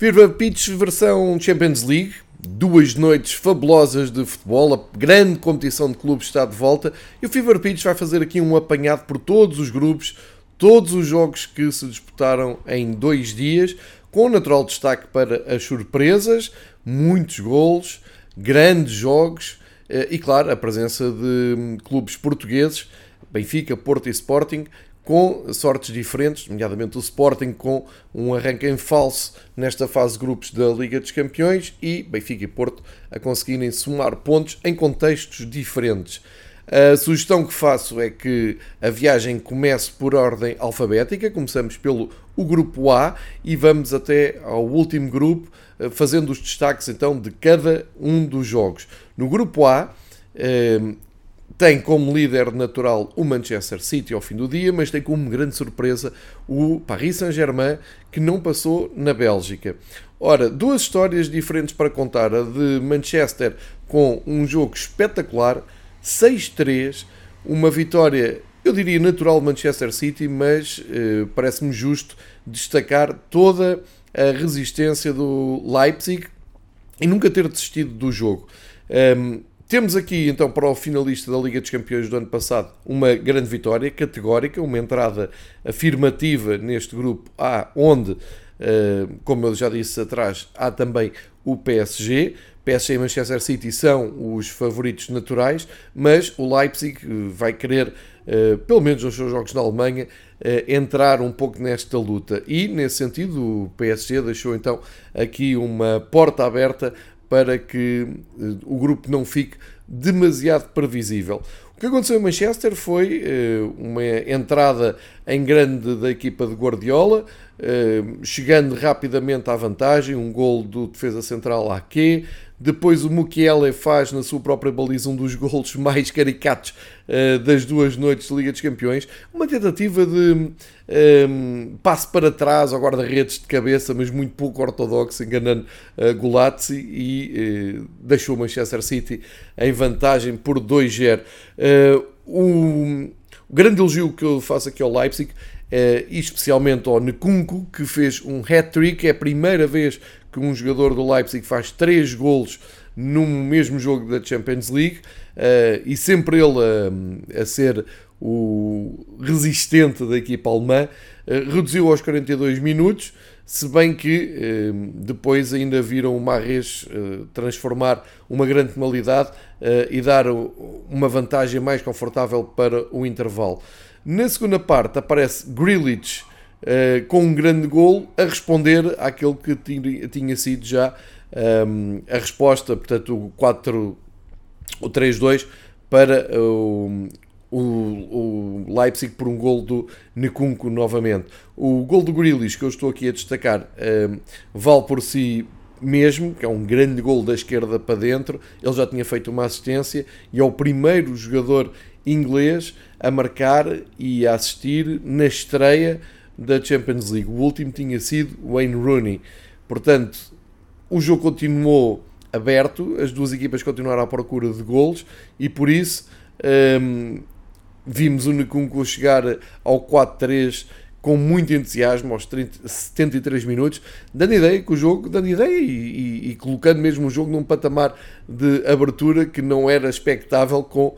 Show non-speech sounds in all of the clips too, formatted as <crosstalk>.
Fever Pitch versão Champions League, duas noites fabulosas de futebol, a grande competição de clubes está de volta. E o Fever Pitch vai fazer aqui um apanhado por todos os grupos, todos os jogos que se disputaram em dois dias, com natural destaque para as surpresas, muitos golos, grandes jogos eh, e, claro, a presença de hum, clubes portugueses, Benfica, Porto e Sporting, com sortes diferentes, nomeadamente o Sporting com um arranque em falso nesta fase de grupos da Liga dos Campeões e Benfica e Porto a conseguirem somar pontos em contextos diferentes. A sugestão que faço é que a viagem comece por ordem alfabética, começamos pelo o grupo A e vamos até ao último grupo, eh, fazendo os destaques então de cada um dos jogos. No grupo A, eh, tem como líder natural o Manchester City ao fim do dia, mas tem como grande surpresa o Paris Saint-Germain, que não passou na Bélgica. Ora, duas histórias diferentes para contar. A de Manchester com um jogo espetacular, 6-3, uma vitória, eu diria natural Manchester City, mas eh, parece-me justo destacar toda a resistência do Leipzig e nunca ter desistido do jogo. Um, temos aqui, então, para o finalista da Liga dos Campeões do ano passado, uma grande vitória categórica, uma entrada afirmativa neste grupo A, onde, eh, como eu já disse atrás, há também o PSG. PSG e Manchester City são os favoritos naturais, mas o Leipzig vai querer, eh, pelo menos nos seus jogos na Alemanha, eh, entrar um pouco nesta luta. E, nesse sentido, o PSG deixou então aqui uma porta aberta para que eh, o grupo não fique demasiado previsível. O que aconteceu em Manchester foi eh, uma entrada em grande da equipa de Guardiola, eh, chegando rapidamente à vantagem, um gol do defesa central Ake, depois o Mukiele faz na sua própria baliza um dos golos mais caricatos uh, das duas noites de Liga dos Campeões. Uma tentativa de um, ehm, passe para trás ao guarda-redes de cabeça, mas muito pouco ortodoxo, enganando uh, Golazzi e uh, deixou o Manchester City em vantagem por 2-0. Uh, o, o grande elogio que eu faço aqui ao Leipzig Uh, e especialmente ao Nkunku, que fez um hat-trick, é a primeira vez que um jogador do Leipzig faz três golos no mesmo jogo da Champions League uh, e sempre ele a, a, ser o resistente da equipa alemã, uh, reduziu aos 42 minutos, se bem que uh, depois ainda viram o Marres transformar uma grande penalidade e dar uma vantagem mais confortável para o intervalo. Na segunda parte aparece Grealish uh, com um grande gol a responder àquele que tinha, tinha sido já um, ehm, a resposta, portanto, o 4, o 3-2 para o, o, o, Leipzig por um gol do Nkunku novamente. O gol do Grealish que eu estou aqui a destacar um, ehm, vale por si mesmo, que é um grande gol da esquerda para dentro. Ele já tinha feito uma assistência e é o primeiro jogador inglês a marcar e a assistir na estreia da Champions League. O último tinha sido Wayne Rooney. Portanto, o jogo continuou aberto, as duas equipas continuaram à procura de golos e por isso hum, vimos o Nkunku chegar ao 4-3 com muito entusiasmo aos 30, 73 minutos, dando ideia que o jogo, dando ideia e, e, e, colocando mesmo o jogo num patamar de abertura que não era expectável com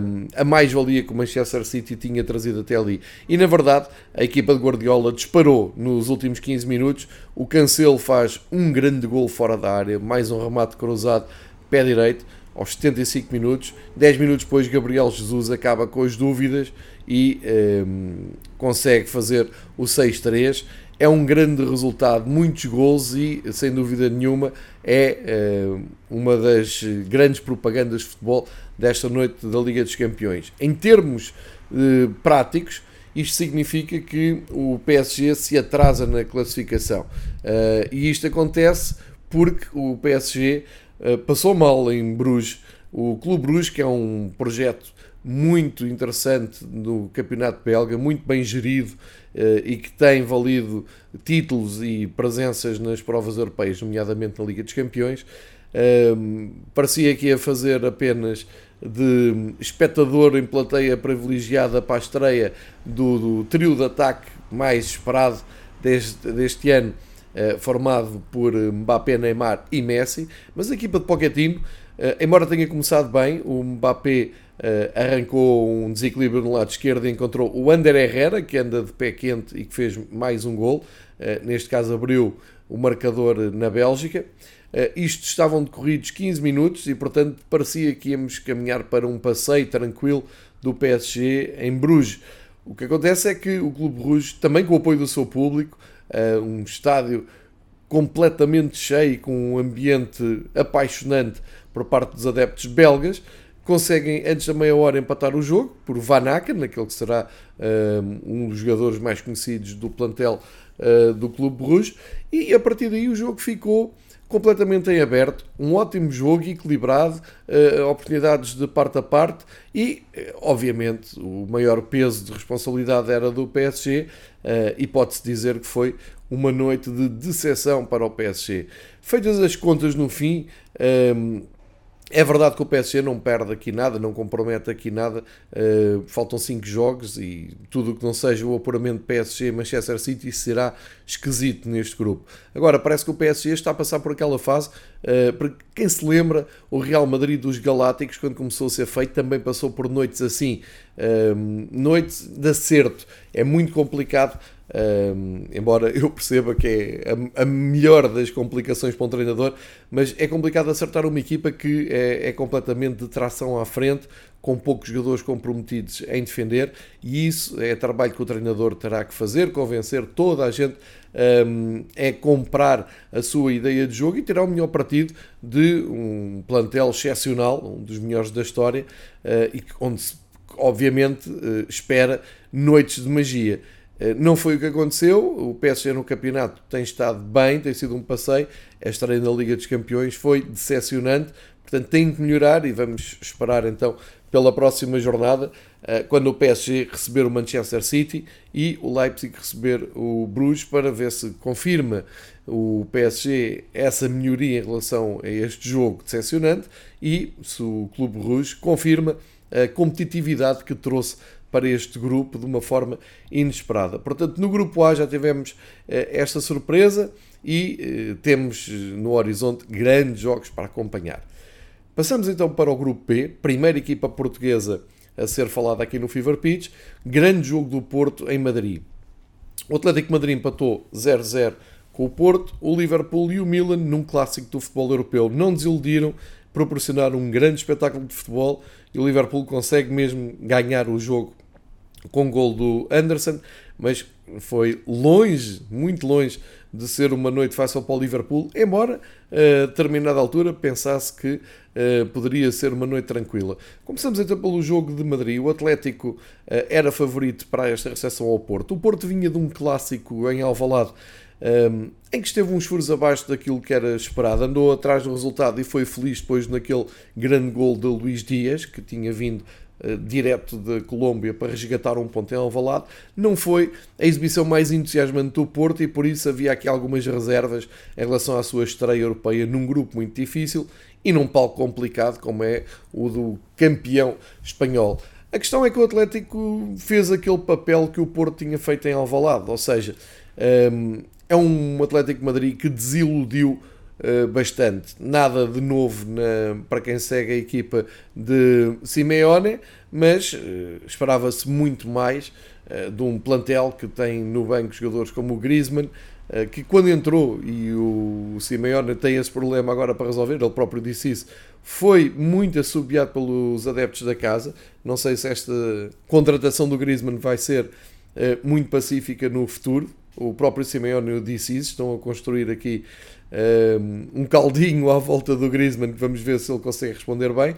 um, a mais-valia que o Manchester City tinha trazido até ali. E na verdade, a equipa de Guardiola disparou nos últimos 15 minutos. O Cancelo faz um grande gol fora da área, mais um remate cruzado, pé direito aos 75 minutos. 10 minutos depois, Gabriel Jesus acaba com as dúvidas e um, ehm, consegue fazer o 6-3. É um grande resultado, muitos gols e, sem dúvida nenhuma, é uh, uma das grandes propagandas de futebol desta noite da Liga dos Campeões. Em termos uh, práticos, isto significa que o PSG se atrasa na classificação. Uh, e isto acontece porque o PSG uh, passou mal em Bruges. O Clube Bruges, que é um projeto muito interessante no campeonato belga, muito bem gerido eh, e que tem valido títulos e presenças nas provas europeias, nomeadamente na Liga dos Campeões. Ehm, parecia que ia fazer apenas de espectador em plateia privilegiada para a estreia do, do trio de ataque mais esperado deste, deste ano formado por Mbappé, Neymar e Messi, mas a equipa de Pochettino, embora tenha começado bem, o Mbappé arrancou um desequilíbrio no lado esquerdo e encontrou o Ander Herrera, que anda de pé quente e que fez mais um gol, neste caso abriu o marcador na Bélgica. Isto estavam decorridos 15 minutos e, portanto, parecia que íamos caminhar para um passeio tranquilo do PSG em Bruges. O que acontece é que o Clube Bruges, também com o apoio do seu público, um estádio completamente cheio, com um ambiente apaixonante por parte dos adeptos belgas, conseguem antes da meia hora empatar o jogo por Van Aken, naquele que será uh, um dos jogadores mais conhecidos do plantel uh, do Clube Bruges, e a partir daí o jogo ficou completamente em aberto, um ótimo jogo equilibrado, uh, oportunidades de parte a parte e, obviamente, o maior peso de responsabilidade era do PSG e pode-se dizer que foi uma noite de decepção para o PSG. Feitas as contas no fim, é verdade que o PSG não perde aqui nada, não compromete aqui nada. Uh, faltam 5 jogos e tudo o que não seja o apuramento PSG Manchester City será esquisito neste grupo. Agora, parece que o PSG está a passar por aquela fase. Uh, para quem se lembra, o Real Madrid dos Galácticos, quando começou a ser feito, também passou por noites assim. Uh, noites de acerto. É muito complicado um, embora eu perceba que é a, a, melhor das complicações para um treinador, mas é complicado acertar uma equipa que é, é, completamente de tração à frente, com poucos jogadores comprometidos em defender, e isso é trabalho que o treinador terá que fazer, convencer toda a gente um, é comprar a sua ideia de jogo e terá o melhor partido de um plantel excepcional, um dos melhores da história, uh, e onde se, obviamente, uh, espera noites de magia. Eh, não foi o que aconteceu. O PSG no campeonato tem estado bem, tem sido um passeio. Esta estreia na Liga dos Campeões foi decepcionante, portanto tem que melhorar e vamos esperar então pela próxima jornada, eh, quando o PSG receber o Manchester City e o Leipzig receber o Bruges, para ver se confirma o PSG essa melhoria em relação a este jogo decepcionante e se o Clube Rouge confirma a competitividade que trouxe para este grupo de uma forma inesperada. Portanto, no grupo A já tivemos eh, esta surpresa e eh, temos eh, no horizonte grandes jogos para acompanhar. Passamos então para o grupo B, primeira equipa portuguesa a ser falada aqui no Fever Pitch, grande jogo do Porto em Madrid. O Atlético Madrid empatou 0-0 com o Porto, o Liverpool e o Milan, num clássico do futebol europeu, não desiludiram, proporcionaram um grande espetáculo de futebol e o Liverpool consegue mesmo ganhar o jogo com gol do Anderson, mas foi longe, muito longe de ser uma noite fácil para o Liverpool, embora a determinada altura pensasse que uh, poderia ser uma noite tranquila. Começamos então pelo jogo de Madrid. O Atlético uh, era favorito para esta recepção ao Porto. O Porto vinha de um clássico em Alvalade, um, ehm, em que esteve uns furos abaixo daquilo que era esperado, andou atrás do resultado e foi feliz depois naquele grande gol de Luís Dias, que tinha vindo eh, direto da Colômbia para resgatar um ponto em Alvalade, não foi a exibição mais entusiasmante do Porto e por isso havia aqui algumas reservas em relação à sua estreia europeia num grupo muito difícil e num palco complicado como é o do campeão espanhol. A questão é que o Atlético fez aquele papel que o Porto tinha feito em Alvalade, ou seja, ehm, é um Atlético Madrid que desiludiu bastante. Nada de novo na, para quem segue a equipa de Simeone, mas uh, esperava-se muito mais uh, de um plantel que tem no banco jogadores como o Griezmann, que quando entrou, e o Simeone tem esse problema agora para resolver, ele próprio disse isso, foi muito assobiado pelos adeptos da casa. Não sei se esta contratação do Griezmann vai ser muito pacífica no futuro. O próprio Simeone disse isso, estão a construir aqui um caldinho à volta do Griezmann, que vamos ver se ele consegue responder bem.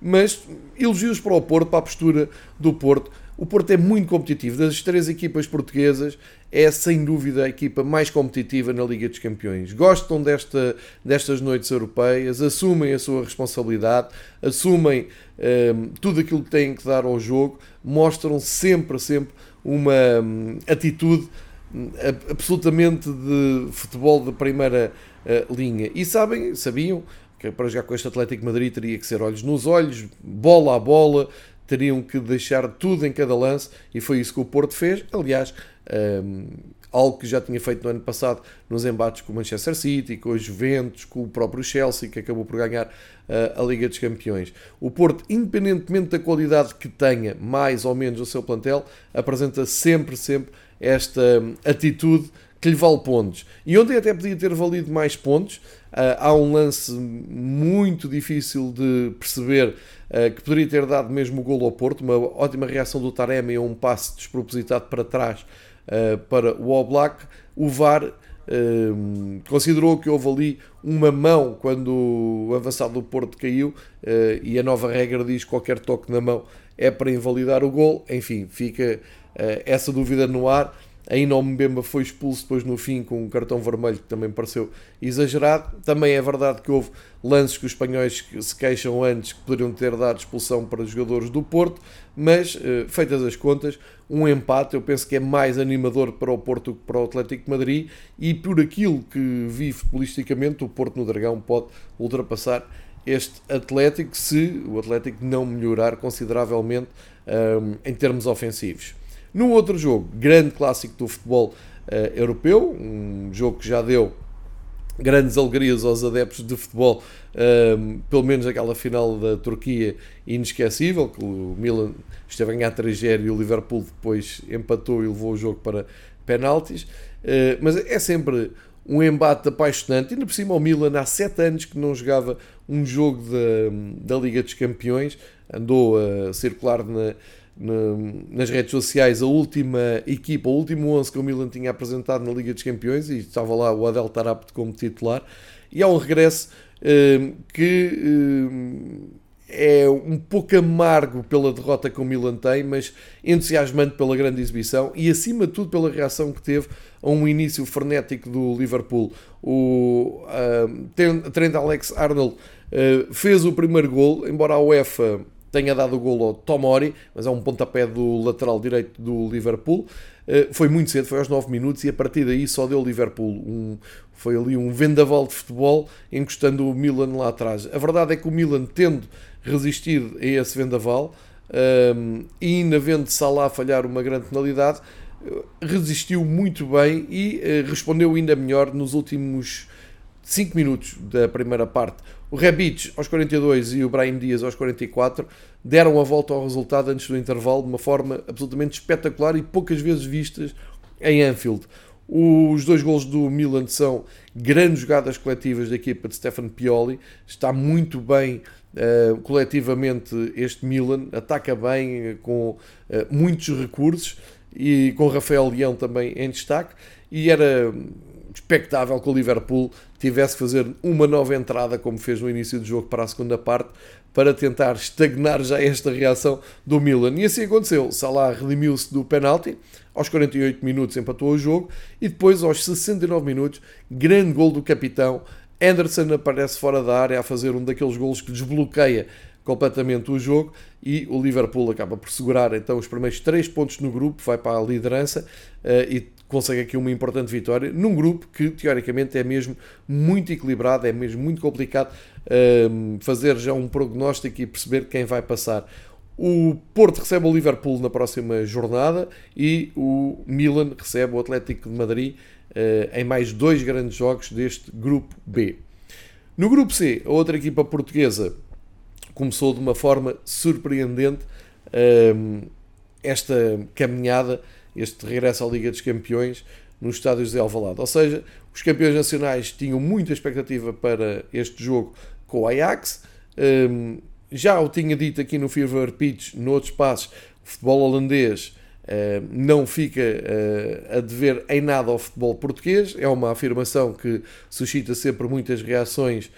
Mas elogios para o Porto, para a postura do Porto. O Porto é muito competitivo. Das três equipas portuguesas, é sem dúvida a equipa mais competitiva na Liga dos Campeões. Gostam desta, destas noites europeias, assumem a sua responsabilidade, assumem um, tudo aquilo que têm que dar ao jogo, mostram sempre, sempre uma um, atitude hum, absolutamente de futebol de primeira uh, linha. E sabem, sabiam que para jogar com este Atlético Madrid teria que ser olhos nos olhos, bola a bola, teriam que deixar tudo em cada lance e foi isso que o Porto fez. Aliás, um, ehm, algo que já tinha feito no ano passado nos embates com o Manchester City, com os Juventus, com o próprio Chelsea, que acabou por ganhar uh, a Liga dos Campeões. O Porto, independentemente da qualidade que tenha, mais ou menos, o seu plantel, apresenta sempre, sempre esta hum, atitude que lhe vale pontos. E ontem até podia ter valido mais pontos. Uh, há um lance muito difícil de perceber uh, que poderia ter dado mesmo o golo ao Porto. Uma ótima reação do Taremi a um passe despropositado para trás uh, para o Oblak. O VAR considerou que houve ali uma mão quando o avançado do Porto caiu e a nova regra diz que qualquer toque na mão é para invalidar o gol. Enfim, fica essa dúvida no ar Ainda o Mbemba foi expulso depois no fim com um cartão vermelho que também pareceu exagerado. Também é verdade que houve lances que os espanhóis se queixam antes que poderiam ter dado expulsão para os jogadores do Porto, mas eh, feitas as contas, um empate eu penso que é mais animador para o Porto que para o Atlético de Madrid e por aquilo que vi futbolisticamente o Porto no Dragão pode ultrapassar este Atlético se o Atlético não melhorar consideravelmente um, em termos ofensivos. No outro jogo, grande clássico do futebol uh, europeu, um jogo que já deu grandes alegrias aos adeptos de futebol, uh, pelo menos aquela final da Turquia inesquecível, que o Milan esteve a ganhar 3 e o Liverpool depois empatou e levou o jogo para penaltis. Uh, mas é sempre um embate apaixonante. Ainda por cima, o Milan há 7 anos que não jogava um jogo da, da Liga dos Campeões, andou a circular na nas redes sociais a última equipa, o último 11 que o Milan tinha apresentado na Liga dos Campeões e estava lá o Adel Tarapte como titular. E há um regresso eh, que eh, é um pouco amargo pela derrota que o Milan tem, mas entusiasmante pela grande exibição e acima de tudo pela reação que teve a um início frenético do Liverpool. O uh, Trent Alex Arnold uh, fez o primeiro gol, embora a UEFA tenha dado o golo ao Tomori, mas é um pontapé do lateral direito do Liverpool. Eh, foi muito cedo, foi aos 9 minutos e a partir daí só deu o Liverpool. Um, foi ali um vendaval de futebol encostando o Milan lá atrás. A verdade é que o Milan, tendo resistido a esse vendaval um, ehm, e ainda vendo Salah falhar uma grande penalidade, resistiu muito bem e uh, respondeu ainda melhor nos últimos 5 minutos da primeira parte. O Rebic aos 42 e o Brahim Dias aos 44 deram a volta ao resultado antes do intervalo de uma forma absolutamente espetacular e poucas vezes vistas em Anfield. Os dois gols do Milan são grandes jogadas coletivas da equipa de Stefano Pioli. Está muito bem uh, coletivamente este Milan, ataca bem, uh, com uh, muitos recursos e com Rafael Leão também em destaque. E era expectável que o Liverpool tivesse que fazer uma nova entrada, como fez no início do jogo, para a segunda parte, para tentar estagnar já esta reação do Milan. E assim aconteceu. Salah redimiu-se do penalti, aos 48 minutos empatou o jogo, e depois, aos 69 minutos, grande gol do capitão. Anderson aparece fora da área a fazer um daqueles golos que desbloqueia completamente o jogo e o Liverpool acaba por segurar então os primeiros três pontos no grupo, vai para a liderança uh, e consegue aqui uma importante vitória num grupo que teoricamente é mesmo muito equilibrado, é mesmo muito complicado uh, fazer já um prognóstico e perceber quem vai passar. O Porto recebe o Liverpool na próxima jornada e o Milan recebe o Atlético de Madrid uh, em mais dois grandes jogos deste grupo B. No grupo C, a outra equipa portuguesa começou de uma forma surpreendente um, esta caminhada, este regresso à Liga dos Campeões nos estádios de Alvalade. Ou seja, os campeões nacionais tinham muita expectativa para este jogo com o Ajax. Um, já o tinha dito aqui no Fever Pitch, noutros passos, o futebol holandês uh, não fica uh, a dever em nada ao futebol português. É uma afirmação que suscita sempre muitas reações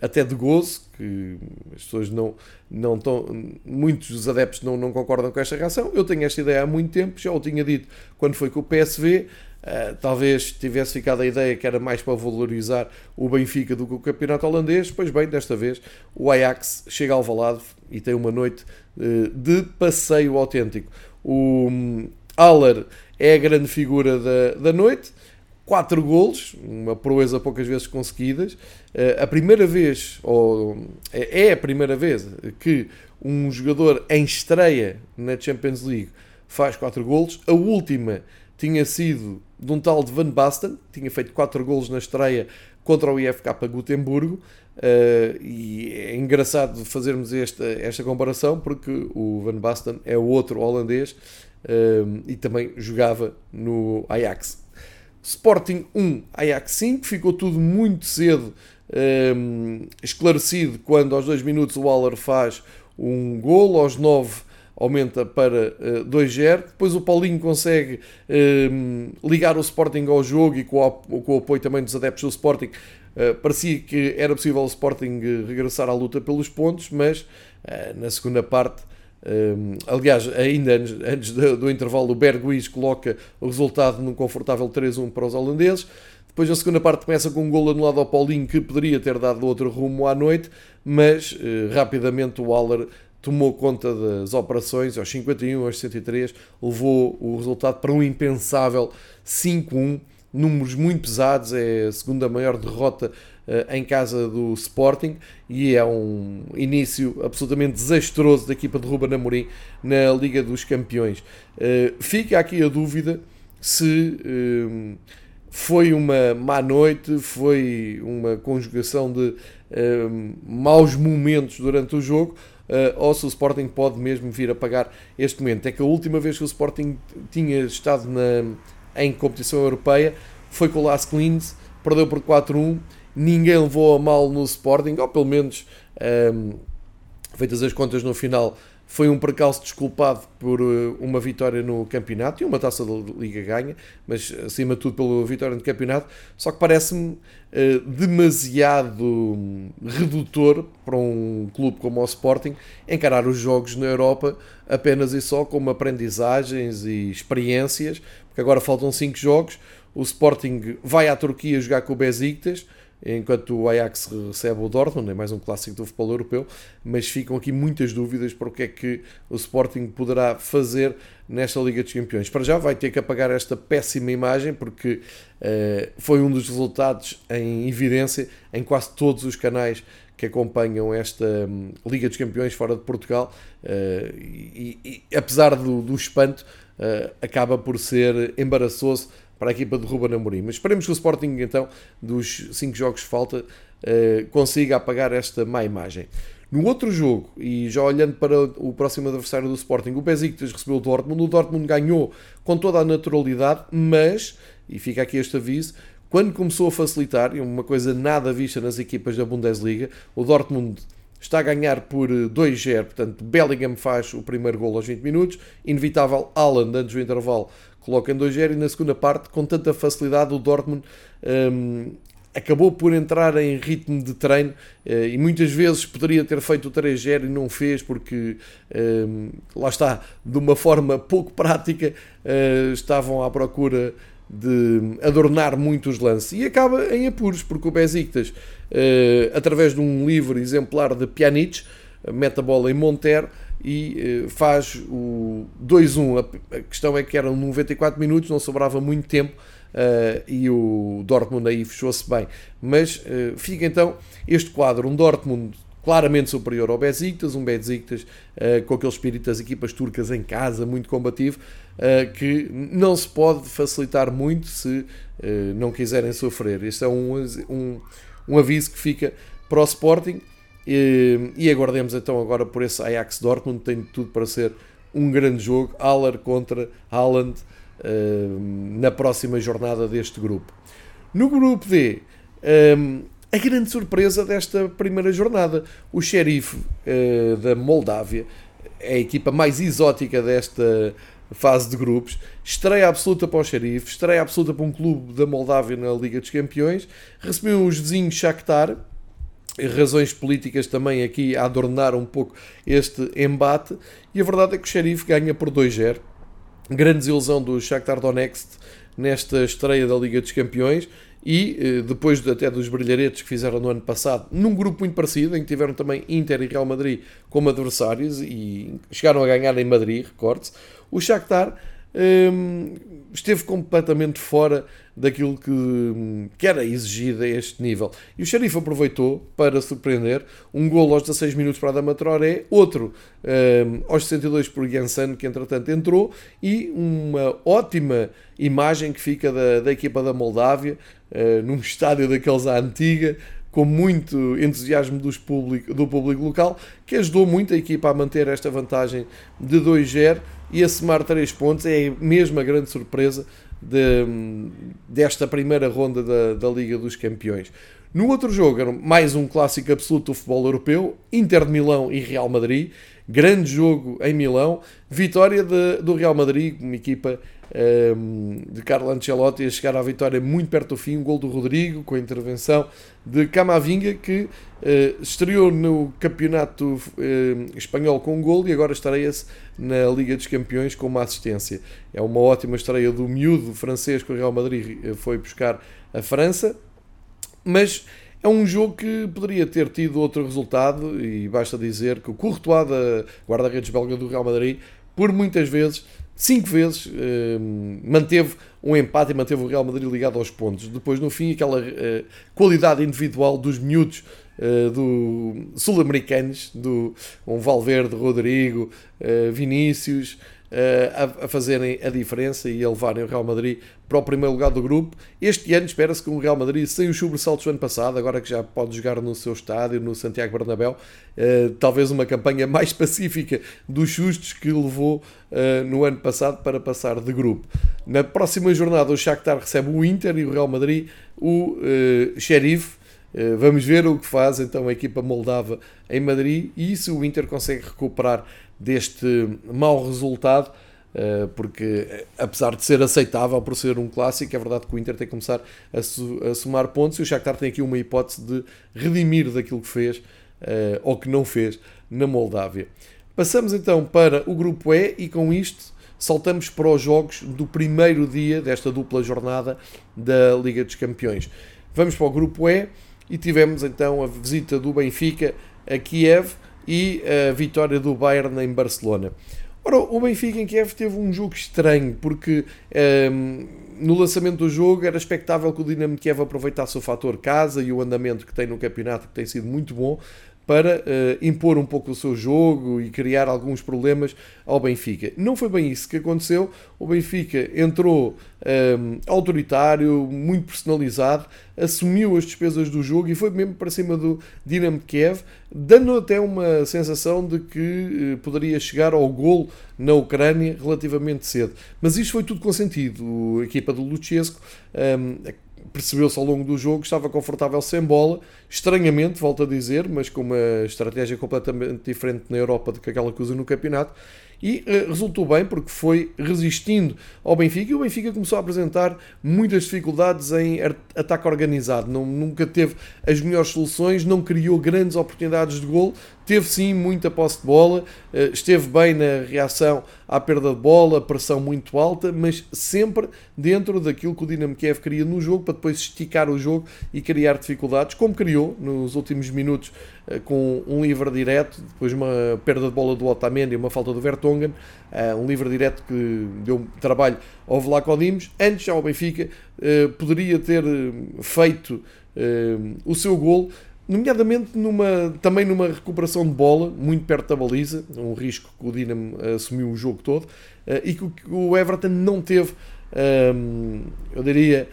até de gozo, que as pessoas não, não estão, muitos dos adeptos não, não concordam com esta reação. Eu tenho esta ideia há muito tempo, já o tinha dito quando foi com o PSV. Uh, talvez tivesse ficado a ideia que era mais para valorizar o Benfica do que o campeonato holandês. Pois bem, desta vez o Ajax chega ao Valado e tem uma noite uh, de passeio autêntico. O um, Aller é a grande figura da, da noite quatro golos, uma proeza poucas vezes conseguidas. Eh, a primeira vez, ou é, é a primeira vez que um jogador em estreia na Champions League faz quatro golos. A última tinha sido de um tal de Van Basten, tinha feito 4 golos na estreia contra o IFK Gutemburgo. Uh, e é engraçado fazermos esta, esta comparação porque o Van Basten é o outro holandês uh, e também jogava no Ajax. Sporting 1, Ajax 5, ficou tudo muito cedo um, esclarecido quando aos 2 minutos o Waller faz um gol, aos 9 aumenta para uh, 2-0. Depois o Paulinho consegue um, ligar o Sporting ao jogo e com o, com o apoio também dos adeptos do Sporting. Uh, parecia que era possível o Sporting eh, regressar à luta pelos pontos, mas uh, na segunda parte um, aliás, ainda antes, antes do, do, intervalo, o Berghuis coloca o resultado num confortável 3-1 para os holandeses. Depois a segunda parte começa com um gol anulado ao Paulinho que poderia ter dado outro rumo à noite, mas uh, rapidamente o Waller tomou conta das operações aos 51, aos 63, levou o resultado para um impensável 5-1, números muito pesados, é a segunda maior derrota em casa do Sporting e é um início absolutamente desastroso da equipa de Ruben Amorim na Liga dos Campeões. Uh, fica aqui a dúvida se foi uma má noite, foi uma conjugação de maus momentos durante o jogo, uh, ou se o Sporting pode mesmo vir a pagar este momento. É que a última vez que o Sporting tinha estado na, em competição europeia foi com o Las Clins, perdeu por 4-1, ninguém levou a mal no Sporting, ou pelo menos, um, ehm, feitas as contas no final, foi um percalço desculpado por eh, uma vitória no campeonato e uma taça da Liga ganha, mas acima de tudo pela vitória no campeonato. Só que parece-me uh, demasiado redutor para um clube como o Sporting encarar os jogos na Europa apenas e só como aprendizagens e experiências, porque agora faltam 5 jogos. O Sporting vai à Turquia jogar com o Besiktas enquanto o Ajax recebe o Dortmund, é mais um clássico do futebol europeu, mas ficam aqui muitas dúvidas para o que é que o Sporting poderá fazer nesta Liga dos Campeões. Para já vai ter que apagar esta péssima imagem, porque uh, foi um dos resultados em evidência em quase todos os canais que acompanham esta um, Liga dos Campeões fora de Portugal, uh, e, e, apesar do, do espanto, uh, acaba por ser embaraçoso para a equipa de Ruben Amorim. Mas esperemos que o Sporting, então, dos 5 jogos que falta, eh, consiga apagar esta má imagem. No outro jogo, e já olhando para o próximo adversário do Sporting, o Besiktas recebeu o Dortmund. O Dortmund ganhou com toda a naturalidade, mas, e fica aqui este aviso, quando começou a facilitar, e uma coisa nada vista nas equipas da Bundesliga, o Dortmund está a ganhar por 2-0, portanto Bellingham faz o primeiro gol aos 20 minutos, inevitável Haaland antes do intervalo coloca em 2-0 e na segunda parte, com tanta facilidade, o Dortmund um, acabou por entrar em ritmo de treino uh, e muitas vezes poderia ter feito o 3-0 e não fez porque um, lá está, de uma forma pouco prática, uh, estavam à procura de adornar muito os lances. E acaba em apuros porque o Besiktas, uh, através de um livre exemplar de Pjanic, mete a bola em Monteiro e eh, faz o 2-1. A questão é que eram 94 minutos, não sobrava muito tempo uh, e o Dortmund aí fechou-se bem. Mas uh, fica então este quadro: um Dortmund claramente superior ao Besiktas, um Besiktas com aquele espírito das equipas turcas em casa, muito combativo, que não se pode facilitar muito se não quiserem sofrer. Este é um, um, um aviso que fica para o Sporting e, e aguardemos então agora por esse Ajax Dortmund, tem tudo para ser um grande jogo, Haller contra Haaland, uh, na próxima jornada deste grupo. No grupo D, um, a grande surpresa desta primeira jornada, o Sheriff uh, da Moldávia, é a equipa mais exótica desta fase de grupos, estreia absoluta para o Sheriff, estreia absoluta para um clube da Moldávia na Liga dos Campeões, recebeu os vizinhos Shakhtar, razões políticas também aqui a adornar um pouco este embate. E a verdade é que o Sheriff ganha por 2-0 grande desilusão do Shakhtar Donetsk nesta estreia da Liga dos Campeões e eh, depois até dos brilharetes que fizeram no ano passado, num grupo muito parecido, em que tiveram também Inter e Real Madrid como adversários e chegaram a ganhar em Madrid, recorde-se, o Shakhtar hum, esteve completamente fora daquilo que, que era exigido a este nível. E o Xerife aproveitou para surpreender um gol aos 16 minutos para Adama Traoré, outro um, aos 62 por Janssen, que entretanto entrou, e uma ótima imagem que fica da, da equipa da Moldávia, uh, num <laughs> estádio daqueles à antiga, com muito entusiasmo dos público, do público local, que ajudou muito a equipa a manter esta vantagem de 2-0 e a somar 3 pontos. É mesmo a grande surpresa de, desta primeira ronda da, da Liga dos Campeões. No outro jogo, era mais um clássico absoluto do futebol europeu, Inter de Milão e Real Madrid. Grande jogo em Milão, vitória de, do Real Madrid, uma equipa de Carlo Ancelotti a chegar à vitória muito perto do fim. Um gol do Rodrigo com a intervenção de Camavinga, que uh, estreou no campeonato uh, espanhol com um gol e agora estreia-se na Liga dos Campeões com uma assistência. É uma ótima estreia do miúdo francês que o Real Madrid eh, foi buscar a França, mas é um jogo que poderia ter tido outro resultado e basta dizer que o Courtois, guarda-redes belga do Real Madrid, por muitas vezes, cinco vezes, eh, manteve um empate e manteve o Real Madrid ligado aos pontos. Depois, no fim, aquela eh, qualidade individual dos miúdos uh, do sul-americanos, do um Valverde, Rodrigo, Vinícius, a, a, fazerem a diferença e a levarem o Real Madrid para o primeiro lugar do grupo. Este ano espera-se que o Real Madrid, sem os sobressaltos do ano passado, agora que já pode jogar no seu estádio, no Santiago Bernabéu, uh, talvez uma campanha mais <laughs> pacífica dos sustos que levou uh, no ano passado para passar de grupo. Na próxima jornada o Shakhtar recebe o Inter e o Real Madrid o uh, Sheriff. Vamos ver o que faz então a equipa moldava em Madrid e se o Inter consegue recuperar deste mau resultado, eh, porque apesar de ser aceitável por ser um clássico, é verdade que o Inter tem que começar a, somar pontos e o Shakhtar tem aqui uma hipótese de redimir daquilo que fez eh, ou que não fez na Moldávia. Passamos então para o grupo E e com isto saltamos para os jogos do primeiro dia desta dupla jornada da Liga dos Campeões. Vamos para o grupo E e tivemos então a visita do Benfica a Kiev e a vitória do Bayern em Barcelona. Ora, o Benfica em Kiev teve um jogo estranho, porque um, ehm, no lançamento do jogo era expectável que o Dinamo de Kiev aproveitasse o fator casa e o andamento que tem no campeonato, que tem sido muito bom, para uh, impor um pouco o seu jogo e criar alguns problemas ao Benfica. Não foi bem isso que aconteceu. O Benfica entrou um, ehm, autoritário, muito personalizado, assumiu as despesas do jogo e foi mesmo para cima do Dinamo Kiev, dando até uma sensação de que uh, poderia chegar ao golo na Ucrânia relativamente cedo. Mas isto foi tudo consentido. A equipa do Luchesco um, percebeu-se ao longo do jogo que estava confortável sem bola, estranhamente, volto a dizer, mas com uma estratégia completamente diferente na Europa do que aquela que usa no campeonato, e uh, resultou bem porque foi resistindo ao Benfica e o Benfica começou a apresentar muitas dificuldades em ataque organizado. Não, nunca teve as melhores soluções, não criou grandes oportunidades de gol, teve sim muita posse de bola, uh, esteve bem na reação à perda de bola, pressão muito alta, mas sempre dentro daquilo que o Dinamo Kiev queria no jogo para depois esticar o jogo e criar dificuldades, como criou nos últimos minutos uh, com um livre direto, depois uma perda de bola do Otamendi e uma falta do Vertonghen uh, um livre direto que deu trabalho ao Vlaco Dimos. Antes, já o Benfica poderia ter eh, feito o seu gol, nomeadamente numa, também numa recuperação de bola, muito perto da baliza, um risco que o Dinamo assumiu o jogo todo, e que o Everton não teve, eu diria,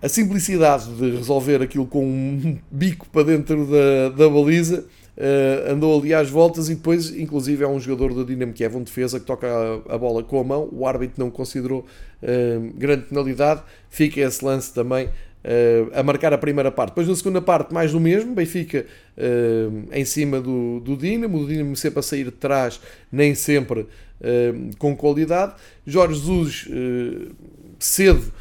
a simplicidade de resolver aquilo com um <laughs> bico para dentro da, da baliza Uh, andou ali às voltas e depois, inclusive, é um jogador do Dinamo Kiev, um defesa que toca a, a bola com a mão. O árbitro não considerou uh, grande penalidade. Fica esse lance também uh, a marcar a primeira parte. Depois, na segunda parte, mais do mesmo. Benfica em cima do, do Dinamo. O Dinamo sempre a sair de trás, nem sempre com qualidade. Jorge Jesus cedo.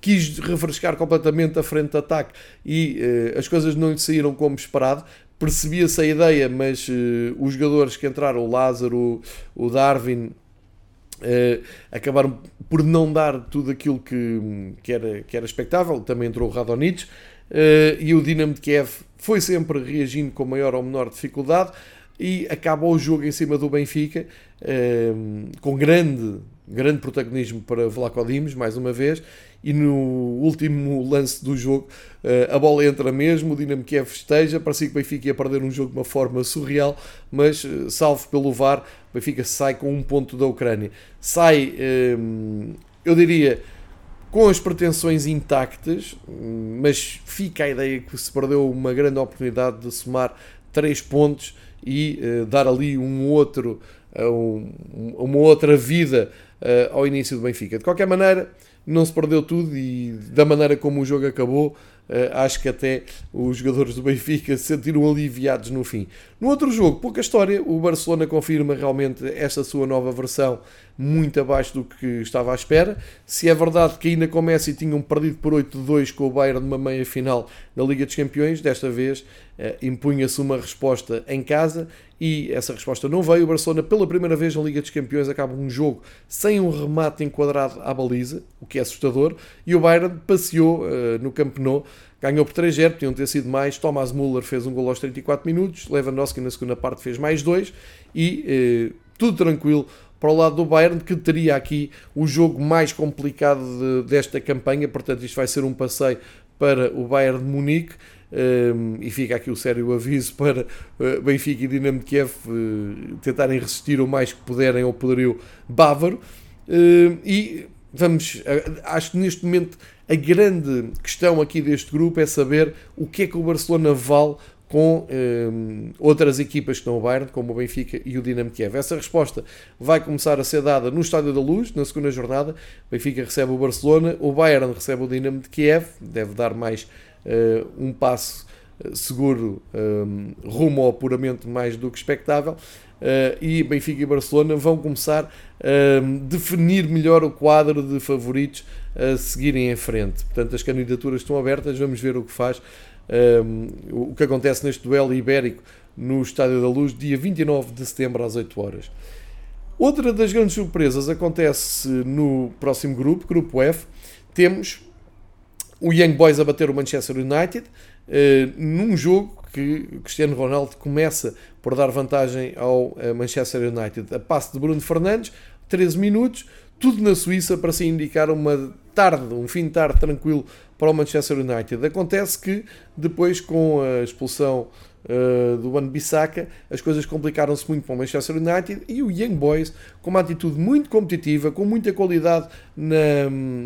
quis refrescar completamente a frente de ataque e as coisas não lhe saíram como esperado percebia-se a ideia, mas uh, os jogadores que entraram, o Lázaro, o, Darwin, uh, acabaram por não dar tudo aquilo que, que, era, que era expectável. Também entrou o Radonich uh, e o Dinamo de Kiev foi sempre reagindo com maior ou menor dificuldade e acabou o jogo em cima do Benfica com grande, grande protagonismo para Vlaco Dimos, mais uma vez, e no último lance do jogo a bola entra mesmo, o Dinamo Kiev festeja, parecia que o Benfica ia perder um jogo de uma forma surreal, mas salvo pelo VAR, o Benfica sai com um ponto da Ucrânia. Sai, eu diria, com as pretensões intactas, mas fica a ideia que se perdeu uma grande oportunidade de somar três pontos e dar ali um outro, uma outra vida uh, ao início do Benfica. De qualquer maneira, não se perdeu tudo e da maneira como o jogo acabou, acho que até os jogadores do Benfica se sentiram aliviados no fim. No outro jogo, pouca história, o Barcelona confirma realmente esta sua nova versão muito abaixo do que estava à espera. Se é verdade que ainda com Messi tinham perdido por 8-2 com o Bayern numa meia final da Liga dos Campeões, desta vez eh, impunha-se uma resposta em casa e essa resposta não veio. O Barcelona, pela primeira vez na Liga dos Campeões, acaba um jogo sem um remate enquadrado à baliza, o que é assustador, e o Bayern passeou uh, no Camp Nou, ganhou por 3-0, podiam ter sido mais. Thomas Müller fez um gol aos 34 minutos, Lewandowski na segunda parte fez mais dois e uh, tudo tranquilo para o lado do Bayern, que teria aqui o jogo mais complicado de, desta campanha, portanto, isto vai ser um passeio para o Bayern de Munique. Um, e fica aqui o sério aviso para uh, Benfica e Dinamo de Kiev uh, tentarem resistir o mais que puderem ao poderio bávaro. Uh, e vamos, acho que neste momento a grande questão aqui deste grupo é saber o que é que o Barcelona vale com um, outras equipas que estão ao Bayern, como o Benfica e o Dinamo Kiev. Essa resposta vai começar a ser dada no Estádio da Luz, na segunda jornada. O Benfica recebe o Barcelona, o Bayern recebe o Dinamo de Kiev, deve dar mais uh, um passo eh, seguro um, rumo ao apuramento mais do que expectável. Uh, e Benfica e Barcelona vão começar a uh, definir melhor o quadro de favoritos a seguirem em frente. Portanto, as candidaturas estão abertas, vamos ver o que faz um, o que acontece neste duelo ibérico no Estádio da Luz, dia 29 de setembro às 8 horas. Outra das grandes surpresas acontece no próximo grupo, grupo F. Temos o Young Boys a bater o Manchester United uh, num jogo que Cristiano Ronaldo começa por dar vantagem ao uh, Manchester United. A passe de Bruno Fernandes, 13 minutos, tudo na Suíça para se indicar uma tarde, um fim de tarde tranquilo para o Manchester United. Acontece que depois com a expulsão uh, do Wan Bissaka, as coisas complicaram-se muito para o Manchester United e o Young Boys, com uma atitude muito competitiva, com muita qualidade na,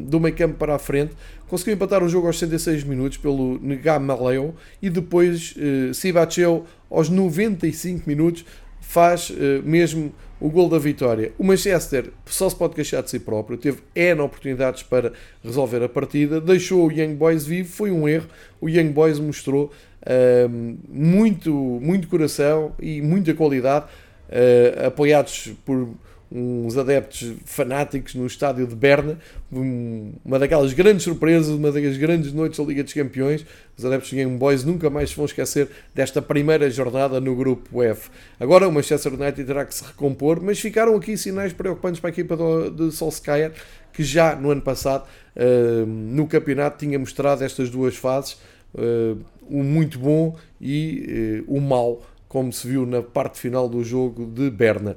do meio campo para a frente, conseguiu empatar o jogo aos 66 minutos pelo Ngamaleo e depois uh, Sibacheu aos 95 minutos faz uh, mesmo o gol da vitória. O Manchester só se pode queixar de si próprio, teve N oportunidades para resolver a partida, deixou o Young Boys vivo, foi um erro. O Young Boys mostrou uh, muito, muito coração e muita qualidade, uh, apoiados por uns adeptos fanáticos no estádio de Berna, uma daquelas grandes surpresas, uma das grandes noites da Liga dos Campeões. Os adeptos de Game Boys nunca mais se vão esquecer desta primeira jornada no grupo F. Agora o Manchester United terá que se recompor, mas ficaram aqui sinais preocupantes para a equipa de Solskjaer, que já no ano passado uh, no campeonato tinha mostrado estas duas fases, uh, o muito bom e uh, o mau, como se viu na parte final do jogo de Berna.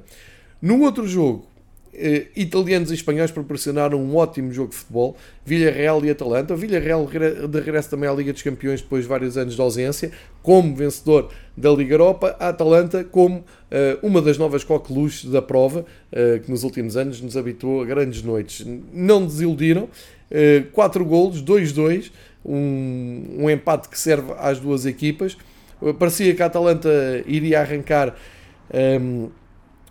No outro jogo, eh, italianos e espanhóis proporcionaram um ótimo jogo de futebol. Villarreal e Atalanta. Villarreal de regresso também à Liga dos Campeões depois de vários anos de ausência, como vencedor da Liga Europa. A Atalanta como uh, uma das novas coqueluches da prova, uh, que nos últimos anos nos habituou a grandes noites. Não desiludiram. Uh, quatro golos, 2-2, um, um empate que serve às duas equipas. Parecia que a Atalanta iria arrancar... Um,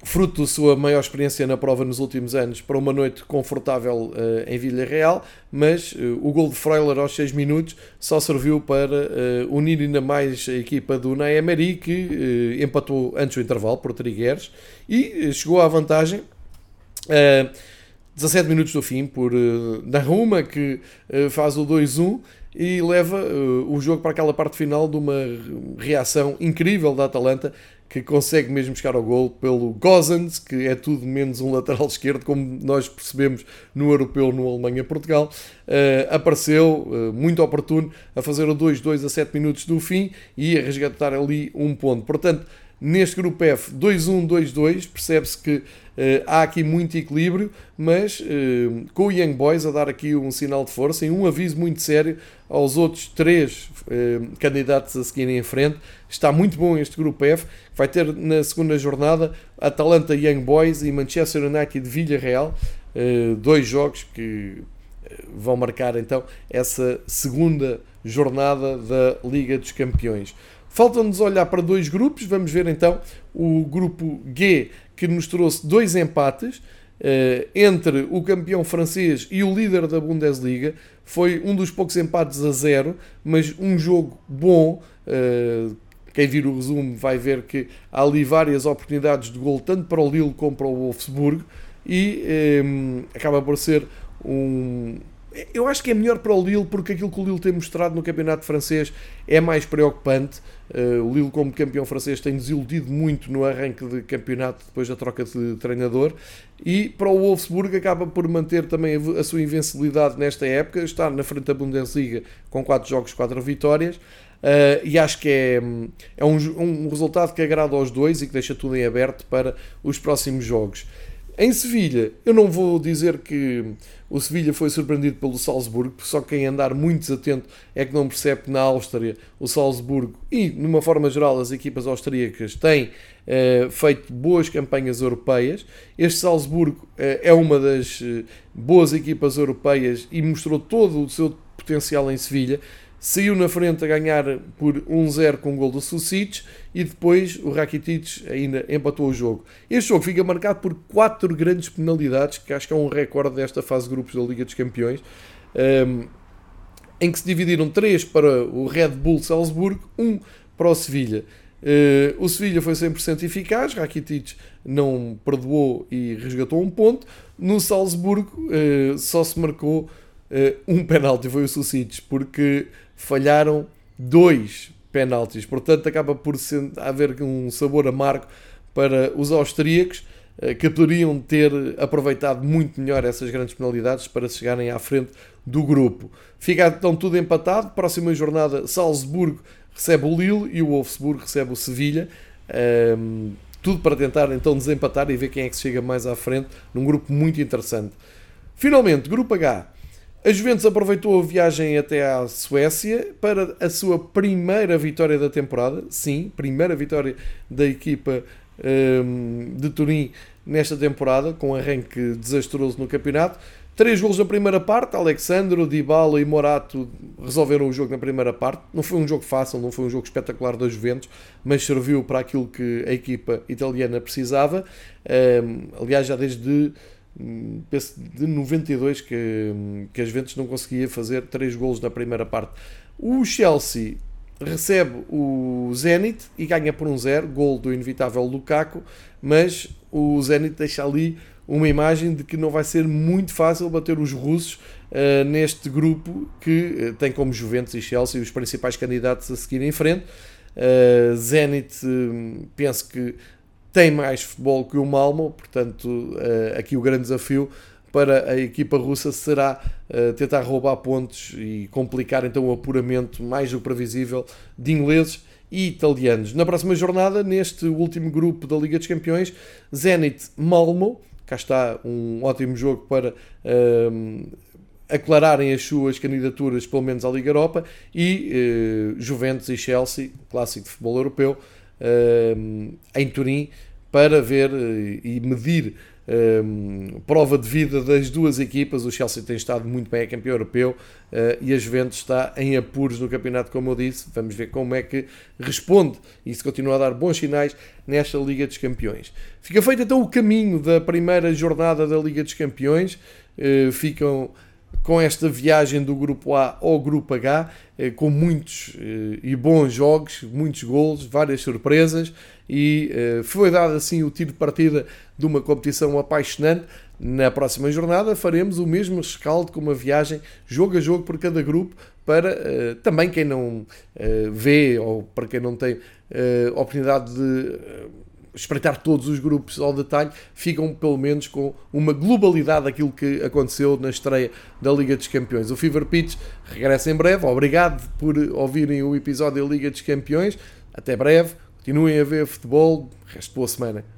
fruto da sua maior experiência na prova nos últimos anos, para uma noite confortável uh, em Vila Real, mas uh, o gol de Freuler aos 6 minutos só serviu para uh, unir ainda mais a equipa do Naemeri, que empatou antes do intervalo por Trigueres e chegou à vantagem. 17 minutos do fim por uh, que faz o 2-1 e leva o jogo para aquela parte final de uma reação incrível da Atalanta que consegue mesmo buscar ao gol pelo Gozans, que é tudo menos um lateral <laughs> esquerdo, como nós percebemos no Europeu, no Alemanha-Portugal. Uh, apareceu uh, muito oportuno a fazer o 2-2 a 7 minutos do fim e a resgatar ali um ponto. Portanto, neste grupo F, 2-1, 2-2, percebe-se que há aqui muito equilíbrio, mas com o Young Boys a dar aqui um sinal de força e um aviso muito sério aos outros três candidatos a seguirem em frente. Está muito bom este grupo F, vai ter na segunda jornada Atalanta Young Boys e Manchester United Villarreal, dois jogos que vão marcar então essa segunda jornada da Liga dos Campeões. Falta-nos olhar para dois grupos, vamos ver então o grupo G que nos trouxe dois empates uh, entre o campeão francês e o líder da Bundesliga. Foi um dos poucos empates a zero, mas um jogo bom. Quem vir o resumo vai ver que há ali várias oportunidades de gol, tanto para o Lille como para o Wolfsburg, e eh, acaba por ser um, eu acho que é melhor para o Lille porque aquilo que o Lille tem mostrado no campeonato francês é mais preocupante. Uh, o Lille, como campeão francês, tem desiludido muito no arranque de campeonato depois da troca de treinador. E para o Wolfsburg acaba por manter também a sua invencibilidade nesta época. Está na frente da Bundesliga com 4 jogos, 4 vitórias. Uh, e acho que é, é um, um resultado que agrada aos dois e que deixa tudo em aberto para os próximos jogos. Em Sevilha, eu não vou dizer que o Sevilha foi surpreendido pelo Salzburgo, só quem andar muito desatento é que não percebe que na Áustria o Salzburgo e, numa forma geral, as equipas austríacas têm eh, feito boas campanhas europeias. Este Salzburgo eh, é uma das boas equipas europeias e mostrou todo o seu potencial em Sevilha saiu na frente a ganhar por 1-0 com o gol do Sucic e depois o Rakitic ainda empatou o jogo. Este jogo fica marcado por quatro grandes penalidades, que acho que é um recorde desta fase de grupos da Liga dos Campeões, um, em que se dividiram três para o Red Bull Salzburgo, um para o Sevilha. Uh, o Sevilha foi 100% eficaz, Rakitic não perdoou e resgatou um ponto. No Salzburgo uh, só se marcou uh, um penalti, foi o Sucic, porque falharam dois penaltis. Portanto, acaba por haver um sabor amargo para os austríacos eh, que poderiam ter aproveitado muito melhor essas grandes penalidades para chegarem à frente do grupo. Fica então tudo empatado. Próxima jornada, Salzburgo recebe o Lille e o Wolfsburg recebe o Sevilha. Um, tudo para tentar então desempatar e ver quem é que chega mais à frente num grupo muito interessante. Finalmente, grupo H. A Juventus aproveitou a viagem até à Suécia para a sua primeira vitória da temporada. Sim, primeira vitória da equipa um, de Turim nesta temporada, com um arranque desastroso no campeonato. Três gols na primeira parte, Alexandro, Dybala e Morato resolveram o jogo na primeira parte. Não foi um jogo fácil, não foi um jogo espetacular da Juventus, mas serviu para aquilo que a equipa italiana precisava. Um, aliás, já desde penso de 92 que, que as Juventus não conseguia fazer 3 golos na primeira parte. O Chelsea recebe o Zenit e ganha por um 0, gol do inevitável Lukaku, mas o Zenit deixa ali uma imagem de que não vai ser muito fácil bater os russos uh, neste grupo que uh, tem como Juventus e Chelsea os principais candidatos a seguir em frente. Uh, Zenit, penso que tem mais futebol que o Malmo, portanto, eh, aqui o grande desafio para a equipa russa será eh, tentar roubar pontos e complicar então o apuramento mais do previsível de ingleses e italianos. Na próxima jornada, neste último grupo da Liga dos Campeões, Zenit Malmo, cá está um ótimo jogo para um, eh, aclararem as suas candidaturas, pelo menos à Liga Europa, e uh, Juventus e Chelsea, clássico de futebol europeu, em Turim para ver uh, e medir um, prova de vida das duas equipas. O Chelsea tem estado muito bem, é campeão europeu uh, e a Juventus está em apuros no campeonato, como eu disse. Vamos ver como é que responde e se continua a dar bons sinais nesta Liga dos Campeões. Fica feito então o caminho da primeira jornada da Liga dos Campeões. Uh, ficam com esta viagem do grupo A ao grupo H, eh, com muitos eh, e bons jogos, muitos golos, várias surpresas e eh, foi dado assim o tiro de partida de uma competição apaixonante. Na próxima jornada faremos o mesmo rescaldo com uma viagem jogo a jogo por cada grupo para também quem não vê ou para quem não tem oportunidade de espreitar todos os grupos ao detalhe, ficam pelo menos com uma globalidade daquilo que aconteceu na estreia da Liga dos Campeões. O Fever Pitch regressa em breve. Obrigado por ouvirem o episódio da Liga dos Campeões. Até breve. Continuem a ver futebol. Resto boa semana.